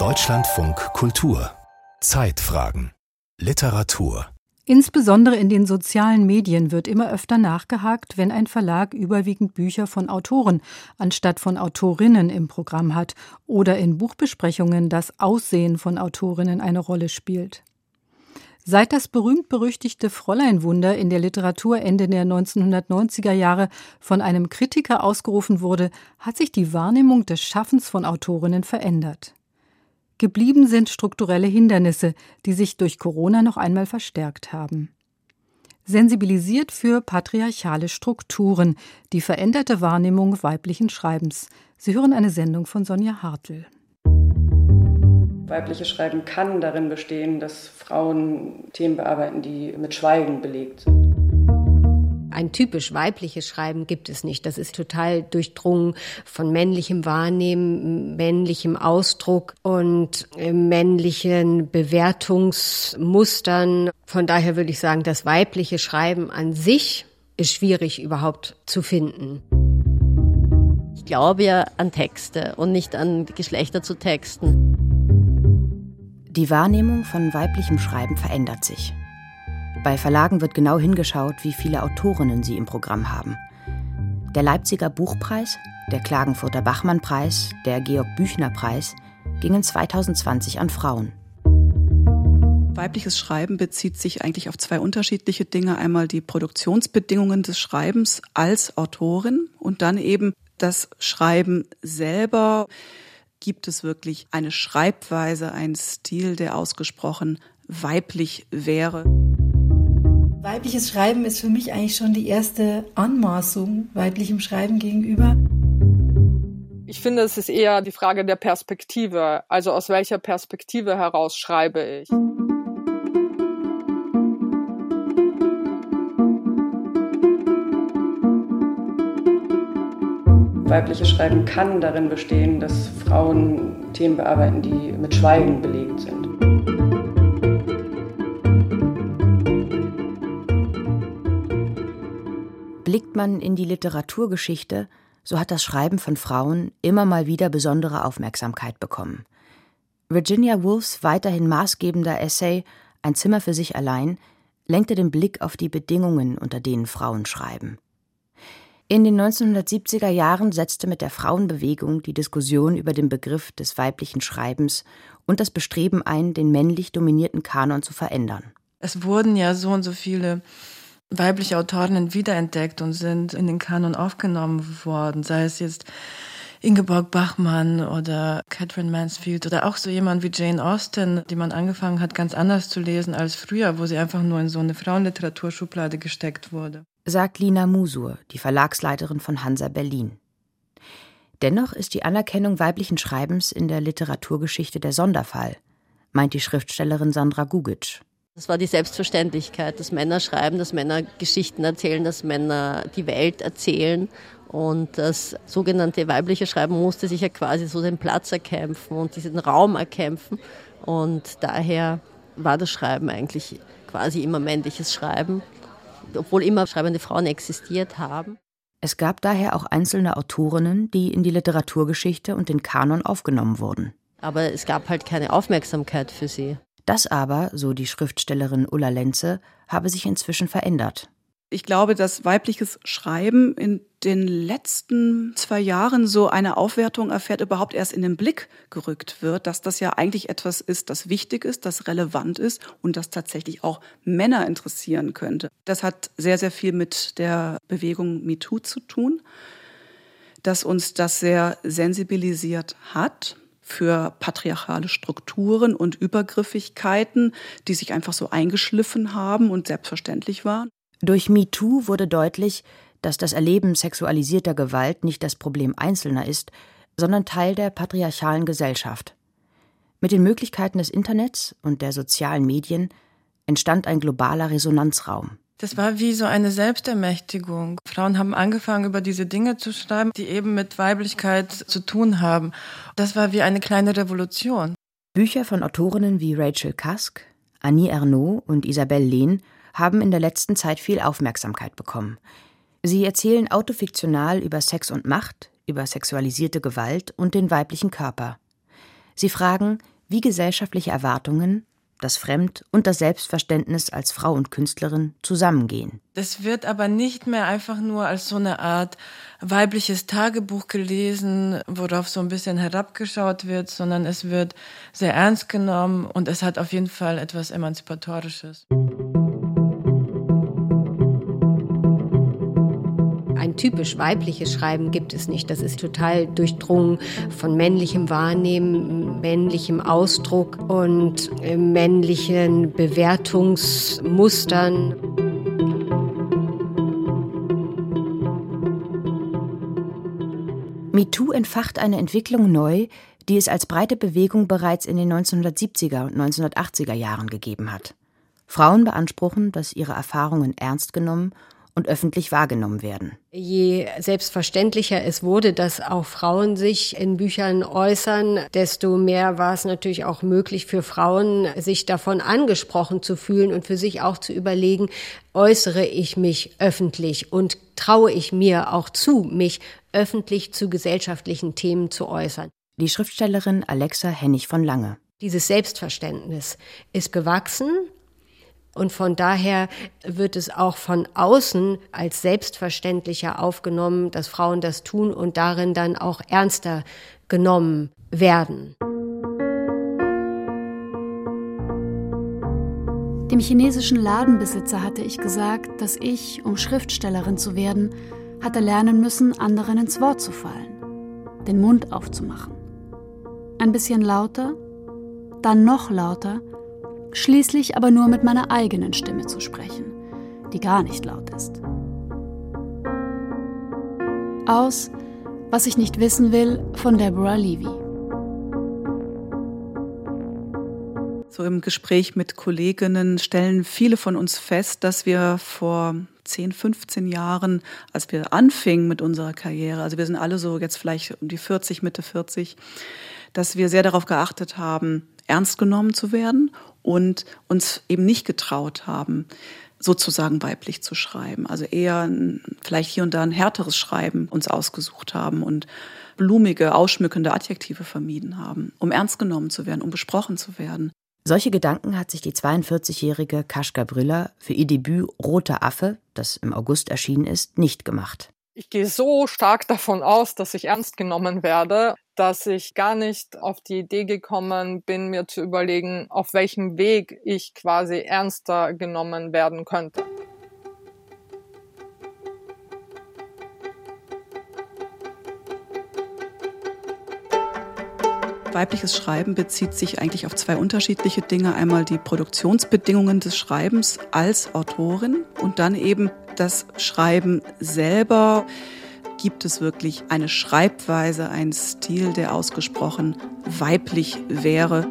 Deutschlandfunk Kultur. Zeitfragen. Literatur. Insbesondere in den sozialen Medien wird immer öfter nachgehakt, wenn ein Verlag überwiegend Bücher von Autoren anstatt von Autorinnen im Programm hat oder in Buchbesprechungen das Aussehen von Autorinnen eine Rolle spielt. Seit das berühmt-berüchtigte Fräuleinwunder in der Literatur Ende der 1990er Jahre von einem Kritiker ausgerufen wurde, hat sich die Wahrnehmung des Schaffens von Autorinnen verändert. Geblieben sind strukturelle Hindernisse, die sich durch Corona noch einmal verstärkt haben. Sensibilisiert für patriarchale Strukturen, die veränderte Wahrnehmung weiblichen Schreibens. Sie hören eine Sendung von Sonja Hartl. Weibliches Schreiben kann darin bestehen, dass Frauen Themen bearbeiten, die mit Schweigen belegt sind. Ein typisch weibliches Schreiben gibt es nicht. Das ist total durchdrungen von männlichem Wahrnehmen, männlichem Ausdruck und äh, männlichen Bewertungsmustern. Von daher würde ich sagen, das weibliche Schreiben an sich ist schwierig überhaupt zu finden. Ich glaube ja an Texte und nicht an Geschlechter zu texten. Die Wahrnehmung von weiblichem Schreiben verändert sich. Bei Verlagen wird genau hingeschaut, wie viele Autorinnen sie im Programm haben. Der Leipziger Buchpreis, der Klagenfurter Bachmann-Preis, der Georg-Büchner-Preis gingen 2020 an Frauen. Weibliches Schreiben bezieht sich eigentlich auf zwei unterschiedliche Dinge. Einmal die Produktionsbedingungen des Schreibens als Autorin und dann eben das Schreiben selber. Gibt es wirklich eine Schreibweise, einen Stil, der ausgesprochen weiblich wäre? Weibliches Schreiben ist für mich eigentlich schon die erste Anmaßung weiblichem Schreiben gegenüber. Ich finde, es ist eher die Frage der Perspektive. Also aus welcher Perspektive heraus schreibe ich? Weibliches Schreiben kann darin bestehen, dass Frauen Themen bearbeiten, die mit Schweigen belegt sind. Blickt man in die Literaturgeschichte, so hat das Schreiben von Frauen immer mal wieder besondere Aufmerksamkeit bekommen. Virginia Woolfs weiterhin maßgebender Essay Ein Zimmer für sich allein lenkte den Blick auf die Bedingungen, unter denen Frauen schreiben. In den 1970er Jahren setzte mit der Frauenbewegung die Diskussion über den Begriff des weiblichen Schreibens und das Bestreben ein, den männlich dominierten Kanon zu verändern. Es wurden ja so und so viele weibliche Autorinnen wiederentdeckt und sind in den Kanon aufgenommen worden, sei es jetzt Ingeborg Bachmann oder Catherine Mansfield oder auch so jemand wie Jane Austen, die man angefangen hat, ganz anders zu lesen als früher, wo sie einfach nur in so eine Frauenliteraturschublade gesteckt wurde. Sagt Lina Musur, die Verlagsleiterin von Hansa Berlin. Dennoch ist die Anerkennung weiblichen Schreibens in der Literaturgeschichte der Sonderfall, meint die Schriftstellerin Sandra Gugic. Das war die Selbstverständlichkeit, dass Männer schreiben, dass Männer Geschichten erzählen, dass Männer die Welt erzählen. Und das sogenannte weibliche Schreiben musste sich ja quasi so den Platz erkämpfen und diesen Raum erkämpfen. Und daher war das Schreiben eigentlich quasi immer männliches Schreiben, obwohl immer schreibende Frauen existiert haben. Es gab daher auch einzelne Autorinnen, die in die Literaturgeschichte und den Kanon aufgenommen wurden. Aber es gab halt keine Aufmerksamkeit für sie. Das aber, so die Schriftstellerin Ulla Lenze, habe sich inzwischen verändert. Ich glaube, dass weibliches Schreiben in den letzten zwei Jahren so eine Aufwertung erfährt, überhaupt erst in den Blick gerückt wird, dass das ja eigentlich etwas ist, das wichtig ist, das relevant ist und das tatsächlich auch Männer interessieren könnte. Das hat sehr, sehr viel mit der Bewegung MeToo zu tun, dass uns das sehr sensibilisiert hat für patriarchale Strukturen und Übergriffigkeiten, die sich einfach so eingeschliffen haben und selbstverständlich waren. Durch MeToo wurde deutlich, dass das Erleben sexualisierter Gewalt nicht das Problem Einzelner ist, sondern Teil der patriarchalen Gesellschaft. Mit den Möglichkeiten des Internets und der sozialen Medien entstand ein globaler Resonanzraum. Das war wie so eine Selbstermächtigung. Frauen haben angefangen, über diese Dinge zu schreiben, die eben mit Weiblichkeit zu tun haben. Das war wie eine kleine Revolution. Bücher von Autorinnen wie Rachel Cusk, Annie Ernaux und Isabelle Lehn haben in der letzten Zeit viel Aufmerksamkeit bekommen. Sie erzählen autofiktional über Sex und Macht, über sexualisierte Gewalt und den weiblichen Körper. Sie fragen, wie gesellschaftliche Erwartungen, das Fremd- und das Selbstverständnis als Frau und Künstlerin zusammengehen. Das wird aber nicht mehr einfach nur als so eine Art weibliches Tagebuch gelesen, worauf so ein bisschen herabgeschaut wird, sondern es wird sehr ernst genommen und es hat auf jeden Fall etwas Emanzipatorisches. Typisch weibliches Schreiben gibt es nicht. Das ist total durchdrungen von männlichem Wahrnehmen, männlichem Ausdruck und äh, männlichen Bewertungsmustern. MeToo entfacht eine Entwicklung neu, die es als breite Bewegung bereits in den 1970er und 1980er Jahren gegeben hat. Frauen beanspruchen, dass ihre Erfahrungen ernst genommen und öffentlich wahrgenommen werden. Je selbstverständlicher es wurde, dass auch Frauen sich in Büchern äußern, desto mehr war es natürlich auch möglich für Frauen, sich davon angesprochen zu fühlen und für sich auch zu überlegen, äußere ich mich öffentlich und traue ich mir auch zu, mich öffentlich zu gesellschaftlichen Themen zu äußern. Die Schriftstellerin Alexa Hennig von Lange. Dieses Selbstverständnis ist gewachsen und von daher wird es auch von außen als selbstverständlicher aufgenommen, dass Frauen das tun und darin dann auch ernster genommen werden. Dem chinesischen Ladenbesitzer hatte ich gesagt, dass ich, um Schriftstellerin zu werden, hatte lernen müssen, anderen ins Wort zu fallen, den Mund aufzumachen. Ein bisschen lauter, dann noch lauter schließlich aber nur mit meiner eigenen Stimme zu sprechen, die gar nicht laut ist. Aus Was ich nicht wissen will von Deborah Levy. So im Gespräch mit Kolleginnen stellen viele von uns fest, dass wir vor 10, 15 Jahren, als wir anfingen mit unserer Karriere, also wir sind alle so jetzt vielleicht um die 40, Mitte 40, dass wir sehr darauf geachtet haben, ernst genommen zu werden und uns eben nicht getraut haben, sozusagen weiblich zu schreiben. Also eher vielleicht hier und da ein härteres Schreiben uns ausgesucht haben und blumige, ausschmückende Adjektive vermieden haben, um ernst genommen zu werden, um besprochen zu werden. Solche Gedanken hat sich die 42-jährige Kaschka Brüller für ihr Debüt Roter Affe, das im August erschienen ist, nicht gemacht. Ich gehe so stark davon aus, dass ich ernst genommen werde, dass ich gar nicht auf die Idee gekommen bin, mir zu überlegen, auf welchem Weg ich quasi ernster genommen werden könnte. Weibliches Schreiben bezieht sich eigentlich auf zwei unterschiedliche Dinge. Einmal die Produktionsbedingungen des Schreibens als Autorin und dann eben das Schreiben selber gibt es wirklich eine Schreibweise, einen Stil, der ausgesprochen weiblich wäre.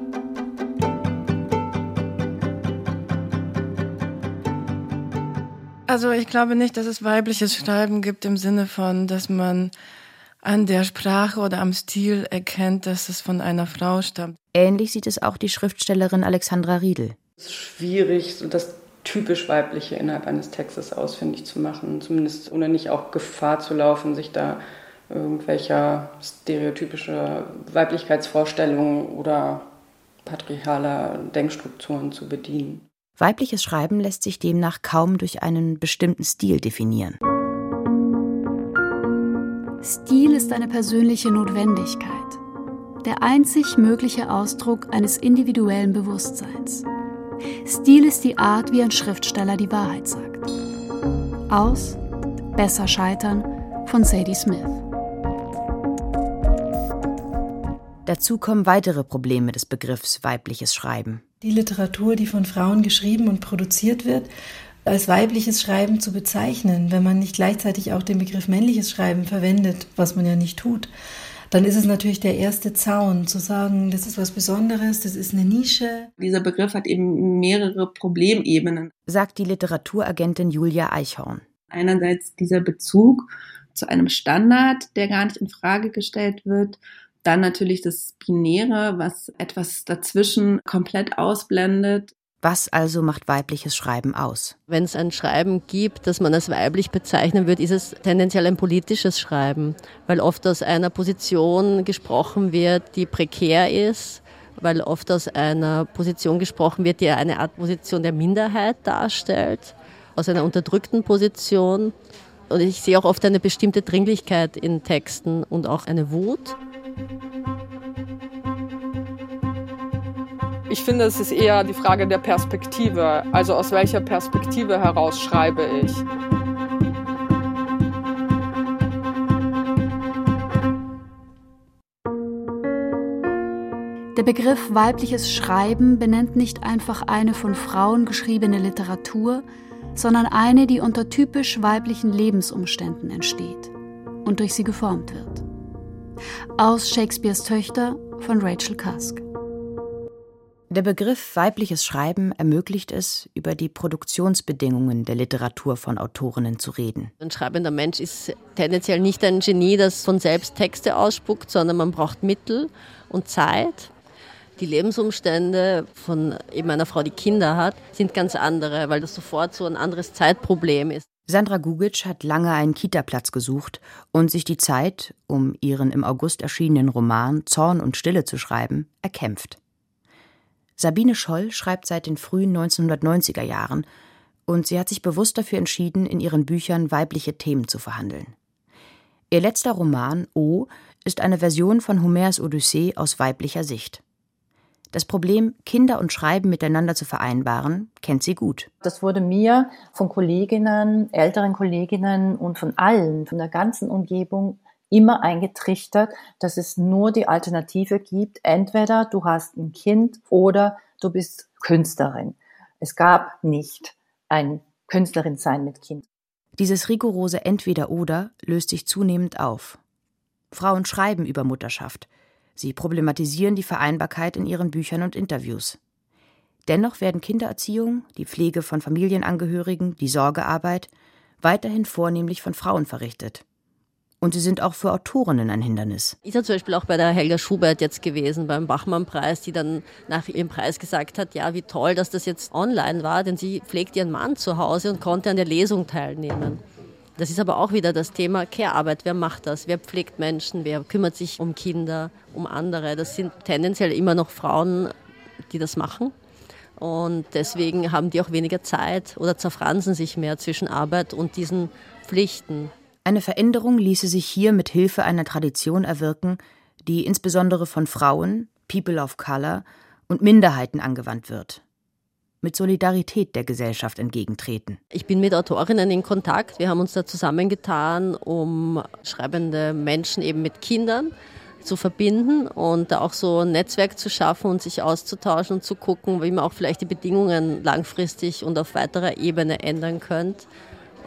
Also ich glaube nicht, dass es weibliches Schreiben gibt im Sinne von, dass man an der Sprache oder am Stil erkennt, dass es von einer Frau stammt. Ähnlich sieht es auch die Schriftstellerin Alexandra Riedel. Es ist schwierig, so das typisch weibliche innerhalb eines Textes ausfindig zu machen, zumindest ohne nicht auch Gefahr zu laufen, sich da irgendwelcher stereotypischer Weiblichkeitsvorstellungen oder patriarchaler Denkstrukturen zu bedienen. Weibliches Schreiben lässt sich demnach kaum durch einen bestimmten Stil definieren. Stil ist eine persönliche Notwendigkeit, der einzig mögliche Ausdruck eines individuellen Bewusstseins. Stil ist die Art, wie ein Schriftsteller die Wahrheit sagt. Aus Besser scheitern von Sadie Smith. Dazu kommen weitere Probleme des Begriffs weibliches Schreiben. Die Literatur, die von Frauen geschrieben und produziert wird, als weibliches Schreiben zu bezeichnen, wenn man nicht gleichzeitig auch den Begriff männliches Schreiben verwendet, was man ja nicht tut, dann ist es natürlich der erste Zaun, zu sagen, das ist was Besonderes, das ist eine Nische. Dieser Begriff hat eben mehrere Problemebenen, sagt die Literaturagentin Julia Eichhorn. Einerseits dieser Bezug zu einem Standard, der gar nicht in Frage gestellt wird. Dann natürlich das Binäre, was etwas dazwischen komplett ausblendet. Was also macht weibliches Schreiben aus? Wenn es ein Schreiben gibt, das man als weiblich bezeichnen wird, ist es tendenziell ein politisches Schreiben, weil oft aus einer Position gesprochen wird, die prekär ist, weil oft aus einer Position gesprochen wird, die eine Art Position der Minderheit darstellt, aus einer unterdrückten Position. Und ich sehe auch oft eine bestimmte Dringlichkeit in Texten und auch eine Wut. Ich finde, es ist eher die Frage der Perspektive. Also aus welcher Perspektive heraus schreibe ich. Der Begriff weibliches Schreiben benennt nicht einfach eine von Frauen geschriebene Literatur, sondern eine, die unter typisch weiblichen Lebensumständen entsteht und durch sie geformt wird. Aus Shakespeares Töchter von Rachel Cusk. Der Begriff weibliches Schreiben ermöglicht es, über die Produktionsbedingungen der Literatur von Autorinnen zu reden. Ein schreibender Mensch ist tendenziell nicht ein Genie, das von selbst Texte ausspuckt, sondern man braucht Mittel und Zeit. Die Lebensumstände von eben einer Frau, die Kinder hat, sind ganz andere, weil das sofort so ein anderes Zeitproblem ist. Sandra Gugic hat lange einen Kita-Platz gesucht und sich die Zeit, um ihren im August erschienenen Roman Zorn und Stille zu schreiben, erkämpft. Sabine Scholl schreibt seit den frühen 1990er Jahren und sie hat sich bewusst dafür entschieden, in ihren Büchern weibliche Themen zu verhandeln. Ihr letzter Roman O ist eine Version von Homers Odyssee aus weiblicher Sicht. Das Problem, Kinder und Schreiben miteinander zu vereinbaren, kennt sie gut. Das wurde mir von Kolleginnen, älteren Kolleginnen und von allen, von der ganzen Umgebung immer eingetrichtert, dass es nur die Alternative gibt. Entweder du hast ein Kind oder du bist Künstlerin. Es gab nicht ein Künstlerin sein mit Kind. Dieses rigorose Entweder-Oder löst sich zunehmend auf. Frauen schreiben über Mutterschaft. Sie problematisieren die Vereinbarkeit in ihren Büchern und Interviews. Dennoch werden Kindererziehung, die Pflege von Familienangehörigen, die Sorgearbeit weiterhin vornehmlich von Frauen verrichtet. Und sie sind auch für Autorinnen ein Hindernis. Ist ja zum Beispiel auch bei der Helga Schubert jetzt gewesen, beim Bachmann-Preis, die dann nach ihrem Preis gesagt hat, ja, wie toll, dass das jetzt online war, denn sie pflegt ihren Mann zu Hause und konnte an der Lesung teilnehmen. Das ist aber auch wieder das Thema Care-Arbeit. Wer macht das? Wer pflegt Menschen? Wer kümmert sich um Kinder, um andere? Das sind tendenziell immer noch Frauen, die das machen. Und deswegen haben die auch weniger Zeit oder zerfransen sich mehr zwischen Arbeit und diesen Pflichten. Eine Veränderung ließe sich hier mit Hilfe einer Tradition erwirken, die insbesondere von Frauen, People of Color und Minderheiten angewandt wird. Mit Solidarität der Gesellschaft entgegentreten. Ich bin mit Autorinnen in Kontakt. Wir haben uns da zusammengetan, um schreibende Menschen eben mit Kindern zu verbinden und da auch so ein Netzwerk zu schaffen und sich auszutauschen und zu gucken, wie man auch vielleicht die Bedingungen langfristig und auf weiterer Ebene ändern könnte.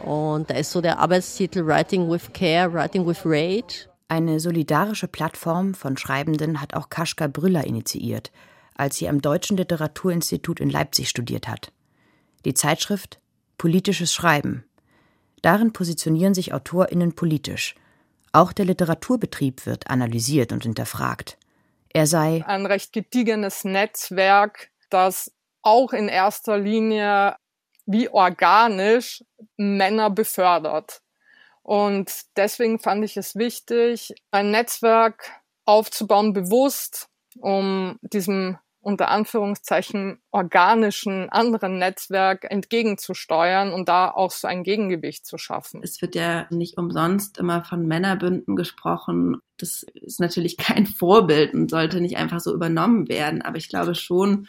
Und da ist so der Arbeitstitel Writing with Care, Writing with Rage. Eine solidarische Plattform von Schreibenden hat auch Kaschka Brüller initiiert, als sie am Deutschen Literaturinstitut in Leipzig studiert hat. Die Zeitschrift Politisches Schreiben. Darin positionieren sich AutorInnen politisch. Auch der Literaturbetrieb wird analysiert und hinterfragt. Er sei ein recht gediegenes Netzwerk, das auch in erster Linie wie organisch Männer befördert. Und deswegen fand ich es wichtig, ein Netzwerk aufzubauen, bewusst, um diesem unter Anführungszeichen organischen anderen Netzwerk entgegenzusteuern und da auch so ein Gegengewicht zu schaffen. Es wird ja nicht umsonst immer von Männerbünden gesprochen. Das ist natürlich kein Vorbild und sollte nicht einfach so übernommen werden. Aber ich glaube schon,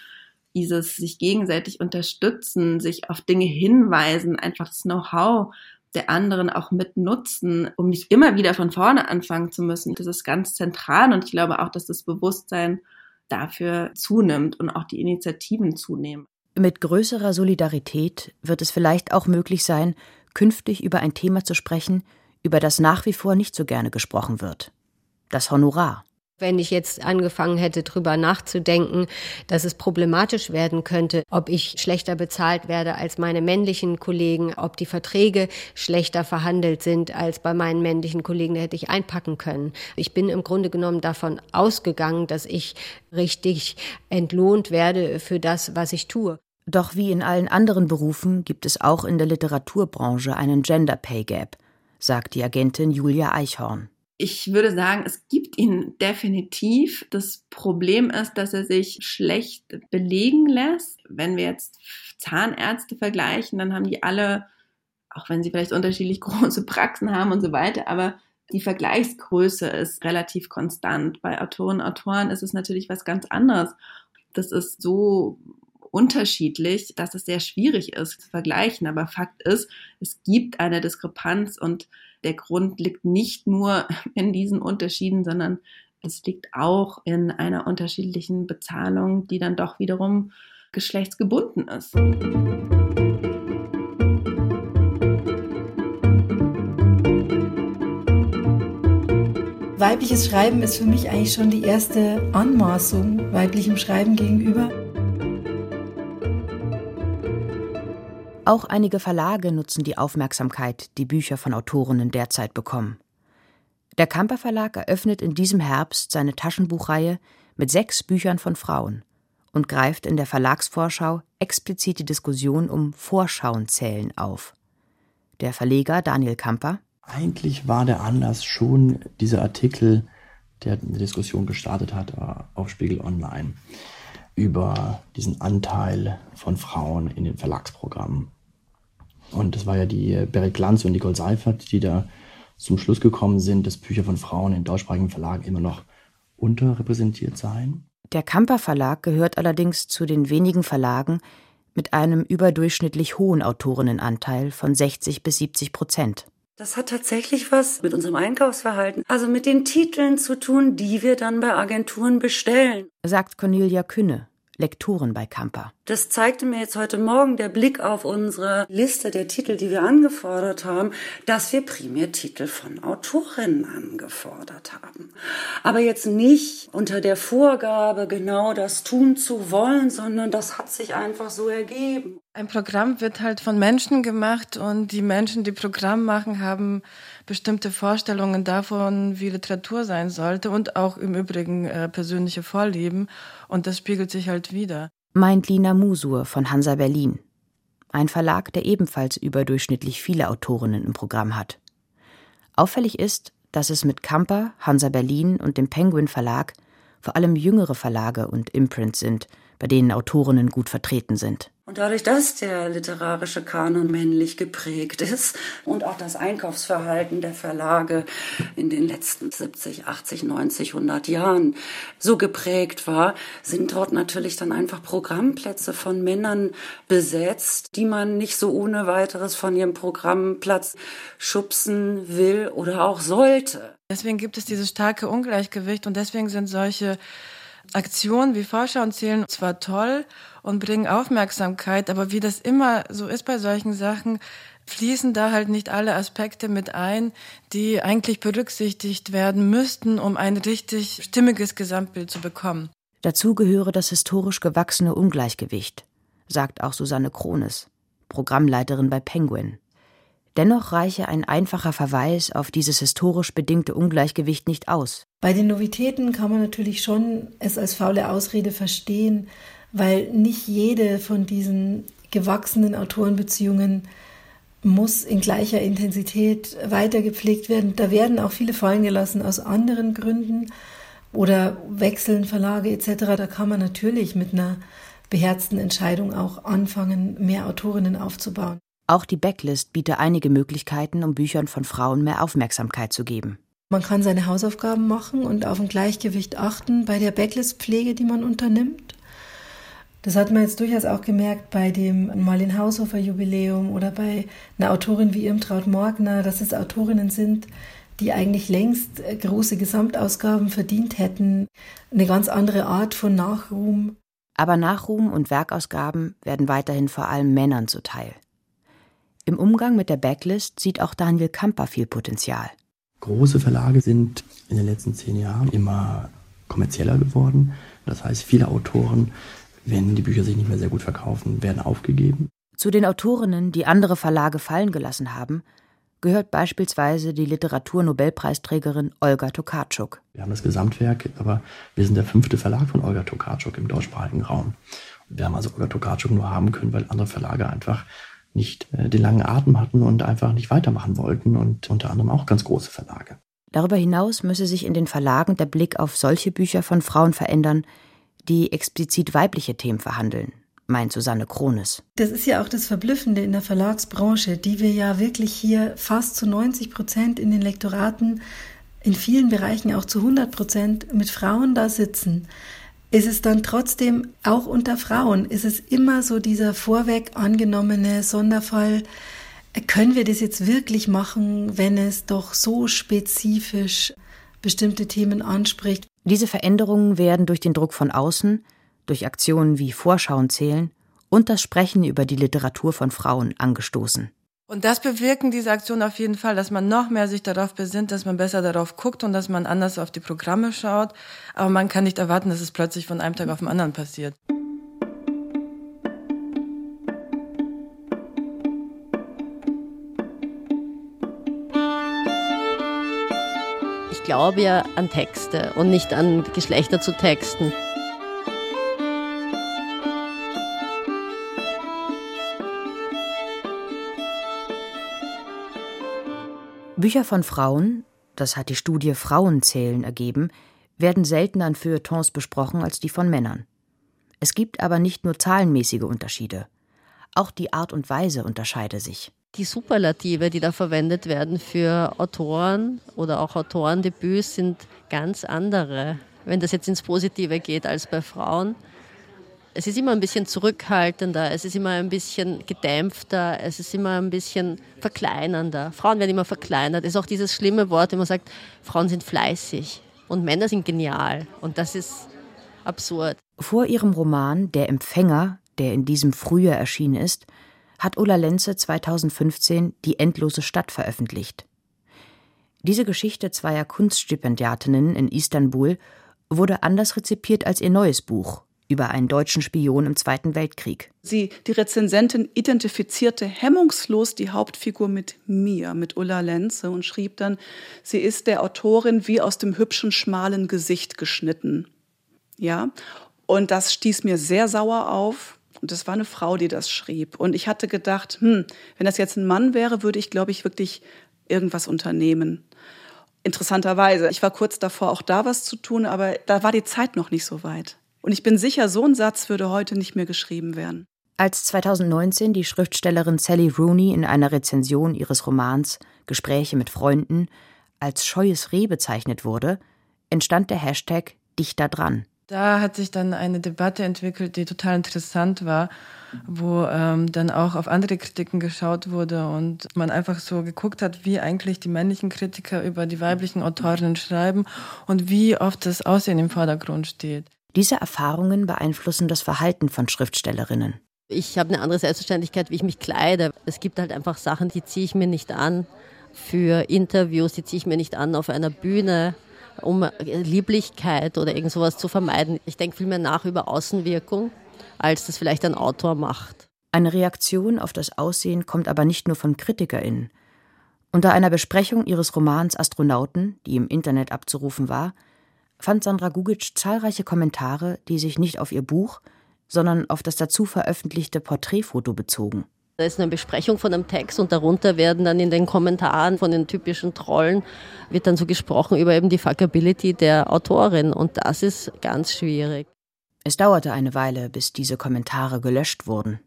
dieses sich gegenseitig unterstützen, sich auf Dinge hinweisen, einfach das Know-how der anderen auch mit nutzen, um nicht immer wieder von vorne anfangen zu müssen. Das ist ganz zentral und ich glaube auch, dass das Bewusstsein dafür zunimmt und auch die Initiativen zunehmen. Mit größerer Solidarität wird es vielleicht auch möglich sein, künftig über ein Thema zu sprechen, über das nach wie vor nicht so gerne gesprochen wird. Das Honorar. Wenn ich jetzt angefangen hätte, drüber nachzudenken, dass es problematisch werden könnte, ob ich schlechter bezahlt werde als meine männlichen Kollegen, ob die Verträge schlechter verhandelt sind als bei meinen männlichen Kollegen, da hätte ich einpacken können. Ich bin im Grunde genommen davon ausgegangen, dass ich richtig entlohnt werde für das, was ich tue. Doch wie in allen anderen Berufen gibt es auch in der Literaturbranche einen Gender Pay Gap, sagt die Agentin Julia Eichhorn. Ich würde sagen, es gibt ihn definitiv. Das Problem ist, dass er sich schlecht belegen lässt. Wenn wir jetzt Zahnärzte vergleichen, dann haben die alle, auch wenn sie vielleicht unterschiedlich große Praxen haben und so weiter, aber die Vergleichsgröße ist relativ konstant. Bei Autoren Autoren ist es natürlich was ganz anderes. Das ist so unterschiedlich, dass es sehr schwierig ist zu vergleichen. Aber Fakt ist, es gibt eine Diskrepanz und der Grund liegt nicht nur in diesen Unterschieden, sondern es liegt auch in einer unterschiedlichen Bezahlung, die dann doch wiederum geschlechtsgebunden ist. Weibliches Schreiben ist für mich eigentlich schon die erste Anmaßung weiblichem Schreiben gegenüber. Auch einige Verlage nutzen die Aufmerksamkeit, die Bücher von Autorinnen derzeit bekommen. Der Kamper Verlag eröffnet in diesem Herbst seine Taschenbuchreihe mit sechs Büchern von Frauen und greift in der Verlagsvorschau explizit die Diskussion um Vorschauenzählen auf. Der Verleger Daniel Kamper Eigentlich war der Anlass schon dieser Artikel, der eine Diskussion gestartet hat äh, auf Spiegel Online über diesen Anteil von Frauen in den Verlagsprogrammen. Und das war ja die Berit Glanz und Nicole Seifert, die da zum Schluss gekommen sind, dass Bücher von Frauen in deutschsprachigen Verlagen immer noch unterrepräsentiert seien. Der Kamper Verlag gehört allerdings zu den wenigen Verlagen mit einem überdurchschnittlich hohen Autorinnenanteil von 60 bis 70 Prozent. Das hat tatsächlich was mit unserem Einkaufsverhalten, also mit den Titeln zu tun, die wir dann bei Agenturen bestellen, sagt Cornelia Künne, Lektoren bei Kamper. Das zeigte mir jetzt heute Morgen der Blick auf unsere Liste der Titel, die wir angefordert haben, dass wir primär Titel von Autorinnen angefordert haben. Aber jetzt nicht unter der Vorgabe, genau das tun zu wollen, sondern das hat sich einfach so ergeben. Ein Programm wird halt von Menschen gemacht und die Menschen, die Programm machen, haben bestimmte Vorstellungen davon, wie Literatur sein sollte und auch im Übrigen äh, persönliche Vorlieben. Und das spiegelt sich halt wieder. Meint Lina Musur von Hansa Berlin. Ein Verlag, der ebenfalls überdurchschnittlich viele Autorinnen im Programm hat. Auffällig ist, dass es mit Kamper, Hansa Berlin und dem Penguin Verlag vor allem jüngere Verlage und Imprints sind, bei denen Autorinnen gut vertreten sind. Und dadurch, dass der literarische Kanon männlich geprägt ist und auch das Einkaufsverhalten der Verlage in den letzten 70, 80, 90, 100 Jahren so geprägt war, sind dort natürlich dann einfach Programmplätze von Männern besetzt, die man nicht so ohne weiteres von ihrem Programmplatz schubsen will oder auch sollte. Deswegen gibt es dieses starke Ungleichgewicht und deswegen sind solche Aktionen wie Vorschauen zählen zwar toll und bringen Aufmerksamkeit, aber wie das immer so ist bei solchen Sachen, fließen da halt nicht alle Aspekte mit ein, die eigentlich berücksichtigt werden müssten, um ein richtig stimmiges Gesamtbild zu bekommen. Dazu gehöre das historisch gewachsene Ungleichgewicht, sagt auch Susanne Krones, Programmleiterin bei Penguin. Dennoch reiche ein einfacher Verweis auf dieses historisch bedingte Ungleichgewicht nicht aus. Bei den Novitäten kann man natürlich schon es als faule Ausrede verstehen, weil nicht jede von diesen gewachsenen Autorenbeziehungen muss in gleicher Intensität weitergepflegt werden. Da werden auch viele fallen gelassen aus anderen Gründen oder wechseln Verlage etc. Da kann man natürlich mit einer beherzten Entscheidung auch anfangen, mehr Autorinnen aufzubauen. Auch die Backlist bietet einige Möglichkeiten, um Büchern von Frauen mehr Aufmerksamkeit zu geben. Man kann seine Hausaufgaben machen und auf ein Gleichgewicht achten bei der Backlist-Pflege, die man unternimmt. Das hat man jetzt durchaus auch gemerkt bei dem Marlin Haushofer Jubiläum oder bei einer Autorin wie Irmtraut Morgner, dass es Autorinnen sind, die eigentlich längst große Gesamtausgaben verdient hätten. Eine ganz andere Art von Nachruhm. Aber Nachruhm und Werkausgaben werden weiterhin vor allem Männern zuteil. Im Umgang mit der Backlist sieht auch Daniel Kamper viel Potenzial. Große Verlage sind in den letzten zehn Jahren immer kommerzieller geworden. Das heißt, viele Autoren, wenn die Bücher sich nicht mehr sehr gut verkaufen, werden aufgegeben. Zu den Autorinnen, die andere Verlage fallen gelassen haben, gehört beispielsweise die Literaturnobelpreisträgerin Olga Tokarczuk. Wir haben das Gesamtwerk, aber wir sind der fünfte Verlag von Olga Tokarczuk im deutschsprachigen Raum. Wir haben also Olga Tokarczuk nur haben können, weil andere Verlage einfach nicht äh, den langen Atem hatten und einfach nicht weitermachen wollten und unter anderem auch ganz große Verlage. Darüber hinaus müsse sich in den Verlagen der Blick auf solche Bücher von Frauen verändern, die explizit weibliche Themen verhandeln, meint Susanne Krones. Das ist ja auch das Verblüffende in der Verlagsbranche, die wir ja wirklich hier fast zu 90 Prozent in den Lektoraten, in vielen Bereichen auch zu 100 Prozent mit Frauen da sitzen. Ist es dann trotzdem auch unter Frauen, ist es immer so dieser vorweg angenommene Sonderfall, können wir das jetzt wirklich machen, wenn es doch so spezifisch bestimmte Themen anspricht? Diese Veränderungen werden durch den Druck von außen, durch Aktionen wie Vorschauen zählen und das Sprechen über die Literatur von Frauen angestoßen. Und das bewirken diese Aktionen auf jeden Fall, dass man noch mehr sich darauf besinnt, dass man besser darauf guckt und dass man anders auf die Programme schaut. Aber man kann nicht erwarten, dass es plötzlich von einem Tag auf den anderen passiert. Glaube ja an Texte und nicht an Geschlechter zu texten. Bücher von Frauen, das hat die Studie Frauenzählen ergeben, werden seltener in Feuilletons besprochen als die von Männern. Es gibt aber nicht nur zahlenmäßige Unterschiede. Auch die Art und Weise unterscheide sich. Die Superlative, die da verwendet werden für Autoren oder auch Autorendebüts, sind ganz andere, wenn das jetzt ins Positive geht, als bei Frauen. Es ist immer ein bisschen zurückhaltender, es ist immer ein bisschen gedämpfter, es ist immer ein bisschen verkleinernder. Frauen werden immer verkleinert. Es ist auch dieses schlimme Wort, wenn man sagt, Frauen sind fleißig und Männer sind genial. Und das ist absurd. Vor ihrem Roman Der Empfänger, der in diesem Frühjahr erschienen ist, hat Ulla Lenze 2015 Die endlose Stadt veröffentlicht. Diese Geschichte zweier Kunststipendiatinnen in Istanbul wurde anders rezipiert als ihr neues Buch über einen deutschen Spion im Zweiten Weltkrieg. Sie, die Rezensentin, identifizierte hemmungslos die Hauptfigur mit mir, mit Ulla Lenze und schrieb dann, sie ist der Autorin wie aus dem hübschen, schmalen Gesicht geschnitten. Ja, und das stieß mir sehr sauer auf. Und es war eine Frau, die das schrieb. Und ich hatte gedacht, hm, wenn das jetzt ein Mann wäre, würde ich, glaube ich, wirklich irgendwas unternehmen. Interessanterweise. Ich war kurz davor, auch da was zu tun, aber da war die Zeit noch nicht so weit. Und ich bin sicher, so ein Satz würde heute nicht mehr geschrieben werden. Als 2019 die Schriftstellerin Sally Rooney in einer Rezension ihres Romans Gespräche mit Freunden als scheues Reh bezeichnet wurde, entstand der Hashtag Dichter dran. Da hat sich dann eine Debatte entwickelt, die total interessant war, wo ähm, dann auch auf andere Kritiken geschaut wurde und man einfach so geguckt hat, wie eigentlich die männlichen Kritiker über die weiblichen Autorinnen schreiben und wie oft das Aussehen im Vordergrund steht. Diese Erfahrungen beeinflussen das Verhalten von Schriftstellerinnen. Ich habe eine andere Selbstverständlichkeit, wie ich mich kleide. Es gibt halt einfach Sachen, die ziehe ich mir nicht an für Interviews, die ziehe ich mir nicht an auf einer Bühne um Lieblichkeit oder irgend sowas zu vermeiden. Ich denke vielmehr nach über Außenwirkung, als das vielleicht ein Autor macht. Eine Reaktion auf das Aussehen kommt aber nicht nur von KritikerInnen. Unter einer Besprechung ihres Romans Astronauten, die im Internet abzurufen war, fand Sandra Gugic zahlreiche Kommentare, die sich nicht auf ihr Buch, sondern auf das dazu veröffentlichte Porträtfoto bezogen. Da ist eine Besprechung von einem Text und darunter werden dann in den Kommentaren von den typischen Trollen wird dann so gesprochen über eben die Fuckability der Autorin und das ist ganz schwierig. Es dauerte eine Weile, bis diese Kommentare gelöscht wurden.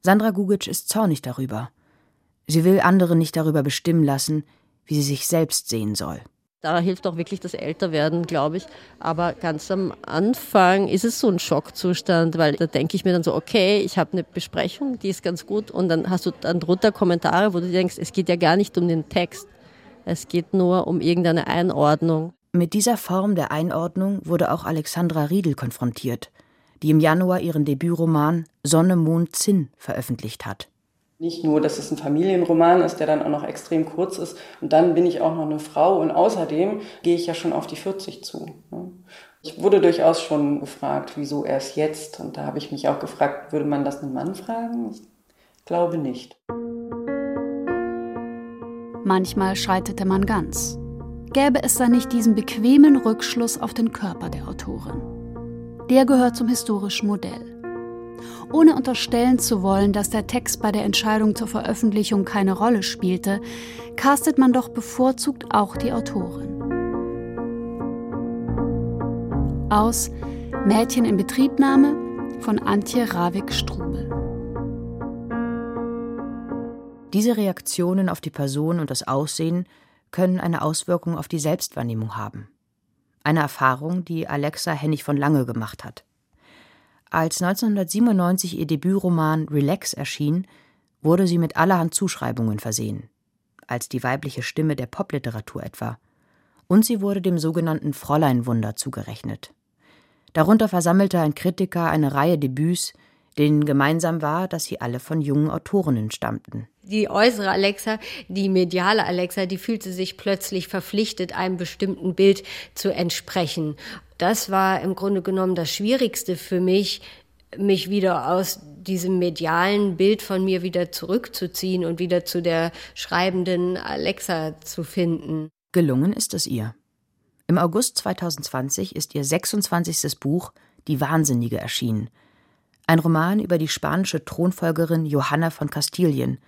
Sandra Gugic ist zornig darüber. Sie will andere nicht darüber bestimmen lassen, wie sie sich selbst sehen soll. Da hilft auch wirklich das Älterwerden, glaube ich. Aber ganz am Anfang ist es so ein Schockzustand, weil da denke ich mir dann so, okay, ich habe eine Besprechung, die ist ganz gut. Und dann hast du dann drunter Kommentare, wo du denkst, es geht ja gar nicht um den Text. Es geht nur um irgendeine Einordnung. Mit dieser Form der Einordnung wurde auch Alexandra Riedel konfrontiert, die im Januar ihren Debütroman Sonne, Mond, Zinn veröffentlicht hat. Nicht nur, dass es ein Familienroman ist, der dann auch noch extrem kurz ist. Und dann bin ich auch noch eine Frau und außerdem gehe ich ja schon auf die 40 zu. Ne? Ich wurde durchaus schon gefragt, wieso erst jetzt? Und da habe ich mich auch gefragt, würde man das einem Mann fragen? Ich glaube nicht. Manchmal scheiterte man ganz. Gäbe es da nicht diesen bequemen Rückschluss auf den Körper der Autorin? Der gehört zum historischen Modell. Ohne unterstellen zu wollen, dass der Text bei der Entscheidung zur Veröffentlichung keine Rolle spielte, castet man doch bevorzugt auch die Autorin. Aus Mädchen in Betriebnahme von Antje Ravik-Strubel. Diese Reaktionen auf die Person und das Aussehen können eine Auswirkung auf die Selbstwahrnehmung haben. Eine Erfahrung, die Alexa Hennig von Lange gemacht hat. Als 1997 ihr Debütroman Relax erschien, wurde sie mit allerhand Zuschreibungen versehen, als die weibliche Stimme der Popliteratur etwa. Und sie wurde dem sogenannten Fräuleinwunder zugerechnet. Darunter versammelte ein Kritiker eine Reihe Debüts, denen gemeinsam war, dass sie alle von jungen Autorinnen stammten. Die äußere Alexa, die mediale Alexa, die fühlte sich plötzlich verpflichtet, einem bestimmten Bild zu entsprechen das war im Grunde genommen das Schwierigste für mich, mich wieder aus diesem medialen Bild von mir wieder zurückzuziehen und wieder zu der schreibenden Alexa zu finden. Gelungen ist es ihr. Im August 2020 ist ihr 26. Buch Die Wahnsinnige erschienen. Ein Roman über die spanische Thronfolgerin Johanna von Kastilien,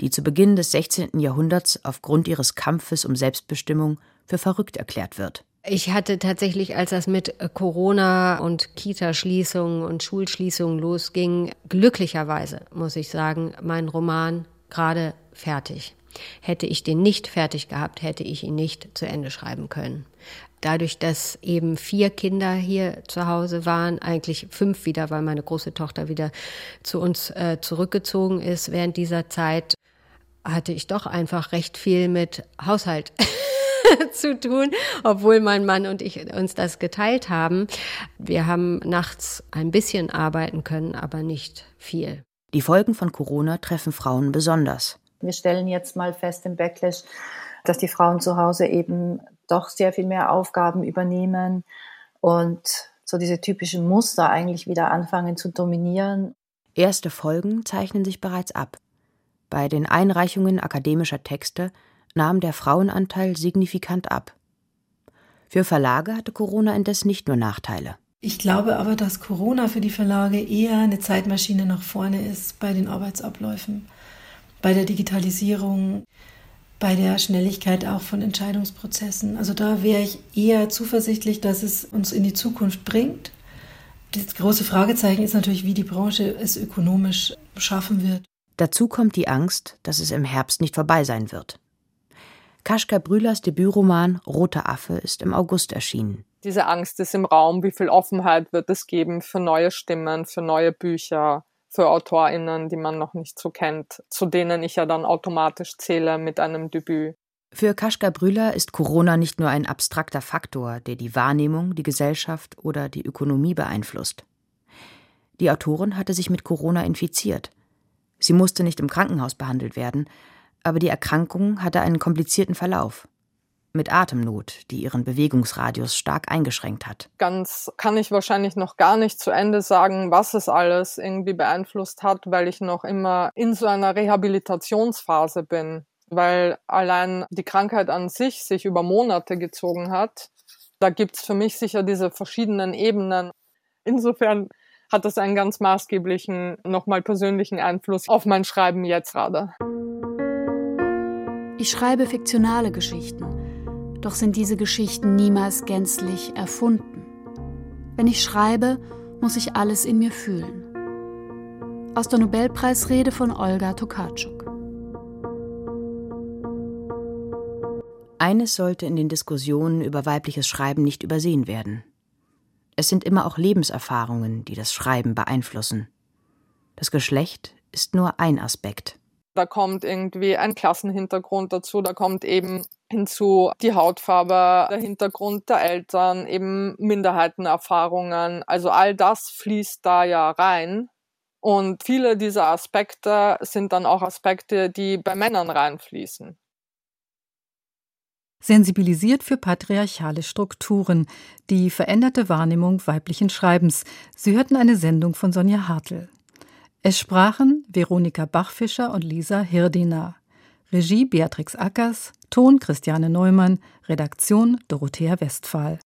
die zu Beginn des 16. Jahrhunderts aufgrund ihres Kampfes um Selbstbestimmung für verrückt erklärt wird. Ich hatte tatsächlich, als das mit Corona und Kita-Schließungen und Schulschließungen losging, glücklicherweise, muss ich sagen, meinen Roman gerade fertig. Hätte ich den nicht fertig gehabt, hätte ich ihn nicht zu Ende schreiben können. Dadurch, dass eben vier Kinder hier zu Hause waren, eigentlich fünf wieder, weil meine große Tochter wieder zu uns äh, zurückgezogen ist während dieser Zeit, hatte ich doch einfach recht viel mit Haushalt zu tun, obwohl mein Mann und ich uns das geteilt haben. Wir haben nachts ein bisschen arbeiten können, aber nicht viel. Die Folgen von Corona treffen Frauen besonders. Wir stellen jetzt mal fest im Backlash, dass die Frauen zu Hause eben doch sehr viel mehr Aufgaben übernehmen und so diese typischen Muster eigentlich wieder anfangen zu dominieren. Erste Folgen zeichnen sich bereits ab. Bei den Einreichungen akademischer Texte nahm der Frauenanteil signifikant ab. Für Verlage hatte Corona indes nicht nur Nachteile. Ich glaube aber, dass Corona für die Verlage eher eine Zeitmaschine nach vorne ist bei den Arbeitsabläufen, bei der Digitalisierung, bei der Schnelligkeit auch von Entscheidungsprozessen. Also da wäre ich eher zuversichtlich, dass es uns in die Zukunft bringt. Das große Fragezeichen ist natürlich, wie die Branche es ökonomisch schaffen wird. Dazu kommt die Angst, dass es im Herbst nicht vorbei sein wird. Kaschka Brühlers Debütroman Roter Affe ist im August erschienen. Diese Angst ist im Raum, wie viel Offenheit wird es geben für neue Stimmen, für neue Bücher, für AutorInnen, die man noch nicht so kennt, zu denen ich ja dann automatisch zähle mit einem Debüt. Für Kaschka Brühler ist Corona nicht nur ein abstrakter Faktor, der die Wahrnehmung, die Gesellschaft oder die Ökonomie beeinflusst. Die Autorin hatte sich mit Corona infiziert. Sie musste nicht im Krankenhaus behandelt werden, aber die Erkrankung hatte einen komplizierten Verlauf mit Atemnot, die ihren Bewegungsradius stark eingeschränkt hat. Ganz kann ich wahrscheinlich noch gar nicht zu Ende sagen, was es alles irgendwie beeinflusst hat, weil ich noch immer in so einer Rehabilitationsphase bin, weil allein die Krankheit an sich sich über Monate gezogen hat. Da gibt's für mich sicher diese verschiedenen Ebenen. Insofern hat das einen ganz maßgeblichen, nochmal persönlichen Einfluss auf mein Schreiben jetzt gerade. Ich schreibe fiktionale Geschichten, doch sind diese Geschichten niemals gänzlich erfunden. Wenn ich schreibe, muss ich alles in mir fühlen. Aus der Nobelpreisrede von Olga Tokarczuk. Eines sollte in den Diskussionen über weibliches Schreiben nicht übersehen werden. Es sind immer auch Lebenserfahrungen, die das Schreiben beeinflussen. Das Geschlecht ist nur ein Aspekt. Da kommt irgendwie ein Klassenhintergrund dazu, da kommt eben hinzu die Hautfarbe, der Hintergrund der Eltern, eben Minderheitenerfahrungen. Also all das fließt da ja rein. Und viele dieser Aspekte sind dann auch Aspekte, die bei Männern reinfließen. Sensibilisiert für patriarchale Strukturen, die veränderte Wahrnehmung weiblichen Schreibens. Sie hörten eine Sendung von Sonja Hartl. Es sprachen Veronika Bachfischer und Lisa Hirdina. Regie Beatrix Ackers, Ton Christiane Neumann, Redaktion Dorothea Westphal.